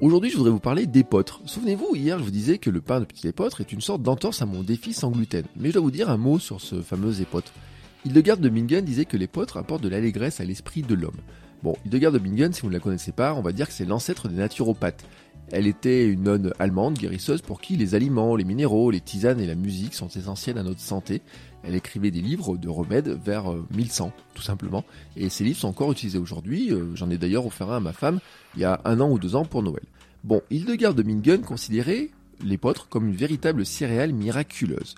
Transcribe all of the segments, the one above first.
Aujourd'hui, je voudrais vous parler d'épeautre. Souvenez-vous, hier, je vous disais que le pain de petit épeautre est une sorte d'entorse à mon défi sans gluten. Mais je dois vous dire un mot sur ce fameux épeautre. Hildegard de Bingen disait que l'épeautre apporte de l'allégresse à l'esprit de l'homme. Bon, Hildegard de Bingen, si vous ne la connaissez pas, on va dire que c'est l'ancêtre des naturopathes. Elle était une nonne allemande guérisseuse pour qui les aliments, les minéraux, les tisanes et la musique sont essentiels à notre santé. Elle écrivait des livres de remèdes vers 1100, euh, tout simplement. Et ces livres sont encore utilisés aujourd'hui. Euh, j'en ai d'ailleurs offert un à ma femme il y a un an ou deux ans pour Noël. Bon, Hildegard de Bingen considérait l'épeautre comme une véritable céréale miraculeuse.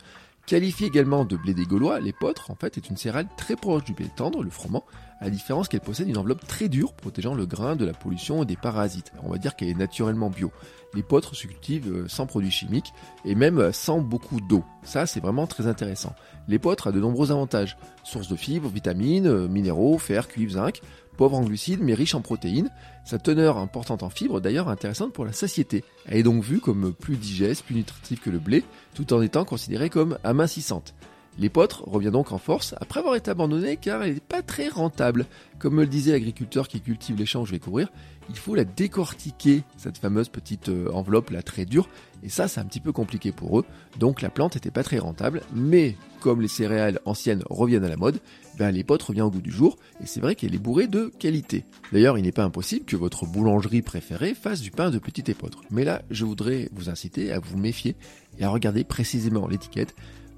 Qualifiée également de blé des Gaulois, l'épeautre en fait est une céréale très proche du blé tendre, le froment, à différence qu'elle possède une enveloppe très dure protégeant le grain de la pollution et des parasites. On va dire qu'elle est naturellement bio. L'épeautre se cultive euh, sans produits chimiques et même sans beaucoup d'eau. Ça, c'est vraiment très intéressant. L'épeautre a de nombreux avantages. Source de fibres, vitamines, euh, minéraux, fer, cuivre, zinc pauvre en glucides mais riche en protéines. Sa teneur importante en fibres d'ailleurs intéressante pour la satiété. Elle est donc vue comme plus digeste, plus nutritive que le blé, tout en étant considérée comme amincissante. L'épeautre revient donc en force après avoir été abandonnée car elle n'est pas très rentable. Comme me le disait l'agriculteur qui cultive les champs où je vais courir, il faut la décortiquer, cette fameuse petite euh, enveloppe là très dure, et ça c'est un petit peu compliqué pour eux, donc la plante n'était pas très rentable, mais comme les céréales anciennes reviennent à la mode, ben l'épeautre revient au goût du jour, et c'est vrai qu'elle est bourrée de qualité. D'ailleurs il n'est pas impossible que votre boulangerie préférée fasse du pain de petite épeautre, mais là je voudrais vous inciter à vous méfier et à regarder précisément l'étiquette,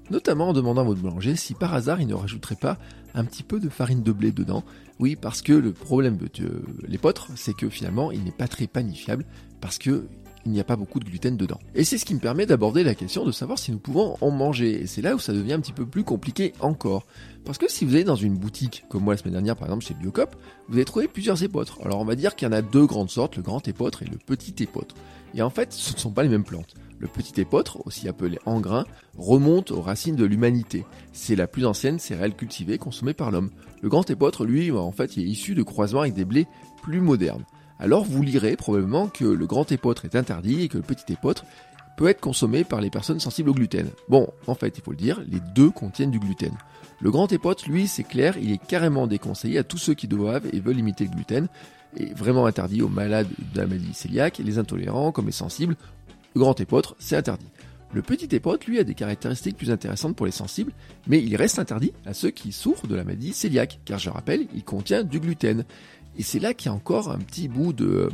notamment en demandant à votre boulanger si par hasard il ne rajouterait pas un petit peu de farine de blé dedans. Oui, parce que le problème de l'épeautre, c'est que finalement il n'est pas très panifiable, parce que il n'y a pas beaucoup de gluten dedans. Et c'est ce qui me permet d'aborder la question de savoir si nous pouvons en manger. Et c'est là où ça devient un petit peu plus compliqué encore. Parce que si vous allez dans une boutique, comme moi la semaine dernière par exemple chez Biocop, vous allez trouver plusieurs épeautres. Alors on va dire qu'il y en a deux grandes sortes, le grand épeautre et le petit épeautre. Et en fait, ce ne sont pas les mêmes plantes. Le petit épeautre, aussi appelé engrain, remonte aux racines de l'humanité. C'est la plus ancienne céréale cultivée consommée par l'homme. Le grand épeautre, lui, en fait, il est issu de croisements avec des blés plus modernes. Alors vous lirez probablement que le grand épeautre est interdit et que le petit épeautre peut être consommé par les personnes sensibles au gluten. Bon, en fait, il faut le dire, les deux contiennent du gluten. Le grand épeautre, lui, c'est clair, il est carrément déconseillé à tous ceux qui doivent et veulent limiter le gluten, et vraiment interdit aux malades de la maladie cœliaque, les intolérants comme les sensibles, le grand épeautre, c'est interdit. Le petit épeautre, lui, a des caractéristiques plus intéressantes pour les sensibles, mais il reste interdit à ceux qui souffrent de la maladie cœliaque, car je rappelle, il contient du gluten. Et c'est là qu'il y a encore un petit bout de,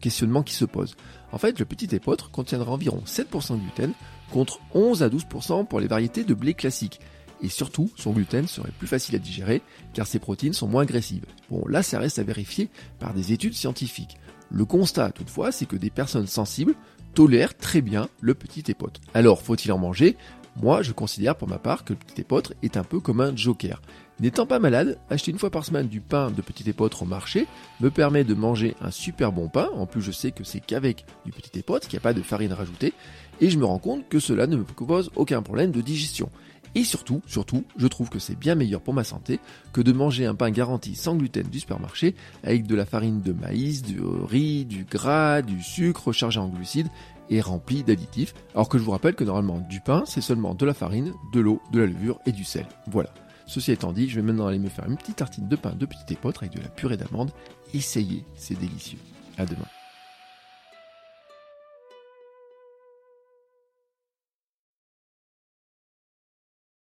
questionnement qui se pose. En fait, le petit épeautre contiendra environ 7% de gluten, contre 11 à 12% pour les variétés de blé classiques. Et surtout, son gluten serait plus facile à digérer, car ses protéines sont moins agressives. Bon, là, ça reste à vérifier par des études scientifiques. Le constat, toutefois, c'est que des personnes sensibles tolère très bien le petit épeautre. Alors, faut-il en manger? Moi, je considère pour ma part que le petit épeautre est un peu comme un joker. N'étant pas malade, acheter une fois par semaine du pain de petit épeautre au marché me permet de manger un super bon pain. En plus, je sais que c'est qu'avec du petit épeautre, qu'il n'y a pas de farine rajoutée. Et je me rends compte que cela ne me cause aucun problème de digestion. Et surtout, surtout, je trouve que c'est bien meilleur pour ma santé que de manger un pain garanti sans gluten du supermarché avec de la farine de maïs, du riz, du gras, du sucre chargé en glucides et rempli d'additifs. Alors que je vous rappelle que normalement du pain, c'est seulement de la farine, de l'eau, de la levure et du sel. Voilà. Ceci étant dit, je vais maintenant aller me faire une petite tartine de pain de petite épeautre avec de la purée d'amande. Essayez, c'est délicieux. À demain.